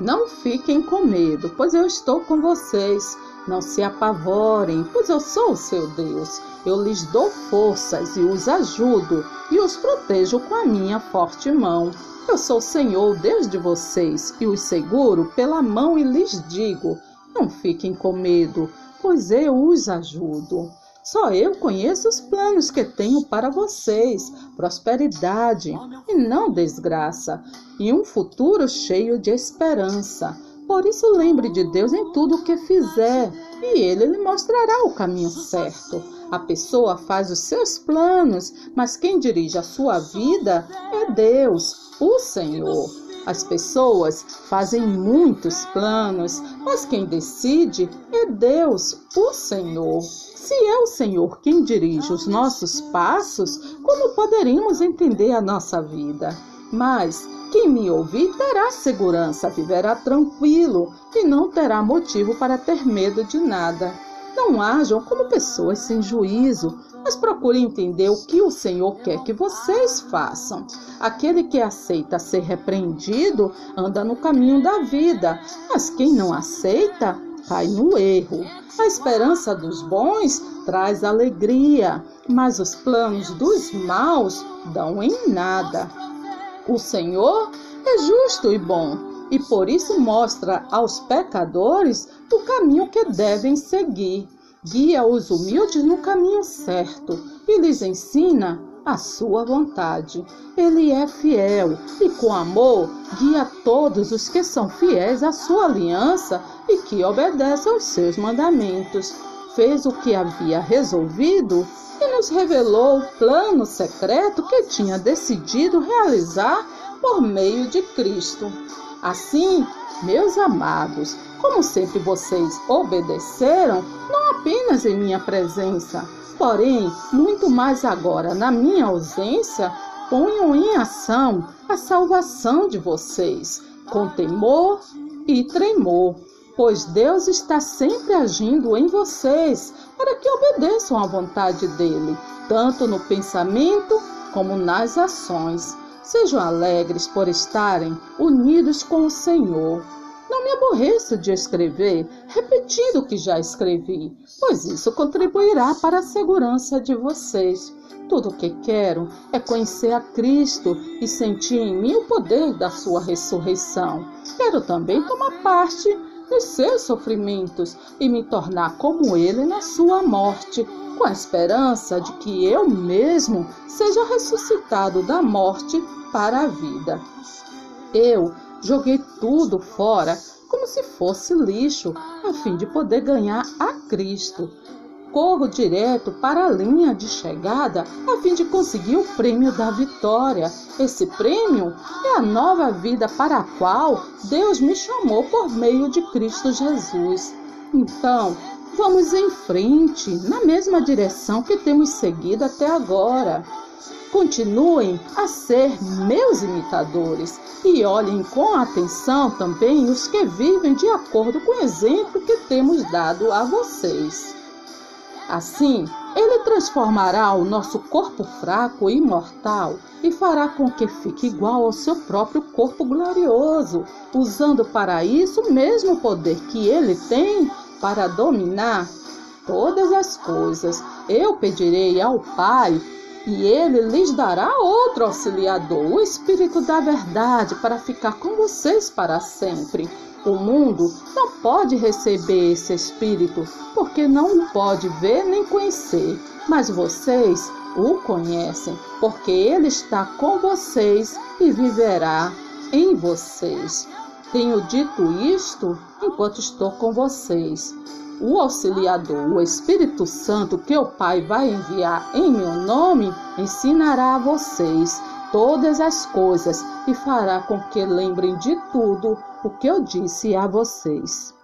Não fiquem com medo, pois eu estou com vocês. Não se apavorem, pois eu sou o seu Deus. Eu lhes dou forças e os ajudo e os protejo com a minha forte mão. Eu sou o Senhor, Deus de vocês, e os seguro pela mão e lhes digo: não fiquem com medo, pois eu os ajudo. Só eu conheço os planos que tenho para vocês: prosperidade e não desgraça, e um futuro cheio de esperança. Por isso, lembre de Deus em tudo o que fizer, e Ele lhe mostrará o caminho certo. A pessoa faz os seus planos, mas quem dirige a sua vida é Deus, o Senhor. As pessoas fazem muitos planos, mas quem decide é Deus, o Senhor. Se é o Senhor quem dirige os nossos passos, como poderíamos entender a nossa vida? Mas quem me ouvir terá segurança, viverá tranquilo e não terá motivo para ter medo de nada. Não hajam como pessoas sem juízo, mas procurem entender o que o Senhor quer que vocês façam. Aquele que aceita ser repreendido anda no caminho da vida, mas quem não aceita cai no erro. A esperança dos bons traz alegria, mas os planos dos maus dão em nada. O Senhor é justo e bom, e por isso mostra aos pecadores o caminho que devem seguir. Guia os humildes no caminho certo e lhes ensina a sua vontade. Ele é fiel e, com amor, guia todos os que são fiéis à sua aliança e que obedecem aos seus mandamentos. Fez o que havia resolvido e nos revelou o plano secreto que tinha decidido realizar por meio de Cristo. Assim, meus amados, como sempre vocês obedeceram, não apenas em minha presença, porém, muito mais agora na minha ausência, ponham em ação a salvação de vocês, com temor e tremor pois Deus está sempre agindo em vocês para que obedeçam à vontade dele, tanto no pensamento como nas ações. Sejam alegres por estarem unidos com o Senhor. Não me aborreço de escrever, repetir o que já escrevi, pois isso contribuirá para a segurança de vocês. Tudo o que quero é conhecer a Cristo e sentir em mim o poder da sua ressurreição. Quero também tomar parte nos seus sofrimentos e me tornar como ele na sua morte, com a esperança de que eu mesmo seja ressuscitado da morte para a vida. Eu joguei tudo fora como se fosse lixo, a fim de poder ganhar a Cristo corro direto para a linha de chegada a fim de conseguir o prêmio da vitória. Esse prêmio é a nova vida para a qual Deus me chamou por meio de Cristo Jesus. Então, vamos em frente, na mesma direção que temos seguido até agora. Continuem a ser meus imitadores e olhem com atenção também os que vivem de acordo com o exemplo que temos dado a vocês. Assim, ele transformará o nosso corpo fraco e mortal e fará com que fique igual ao seu próprio corpo glorioso, usando para isso o mesmo poder que ele tem para dominar todas as coisas. Eu pedirei ao Pai e ele lhes dará outro auxiliador, o Espírito da Verdade, para ficar com vocês para sempre. O mundo não pode receber esse Espírito, porque não o pode ver nem conhecer, mas vocês o conhecem, porque ele está com vocês e viverá em vocês. Tenho dito isto enquanto estou com vocês. O auxiliador, o Espírito Santo, que o Pai vai enviar em meu nome, ensinará a vocês todas as coisas e fará com que lembrem de tudo o que eu disse a vocês.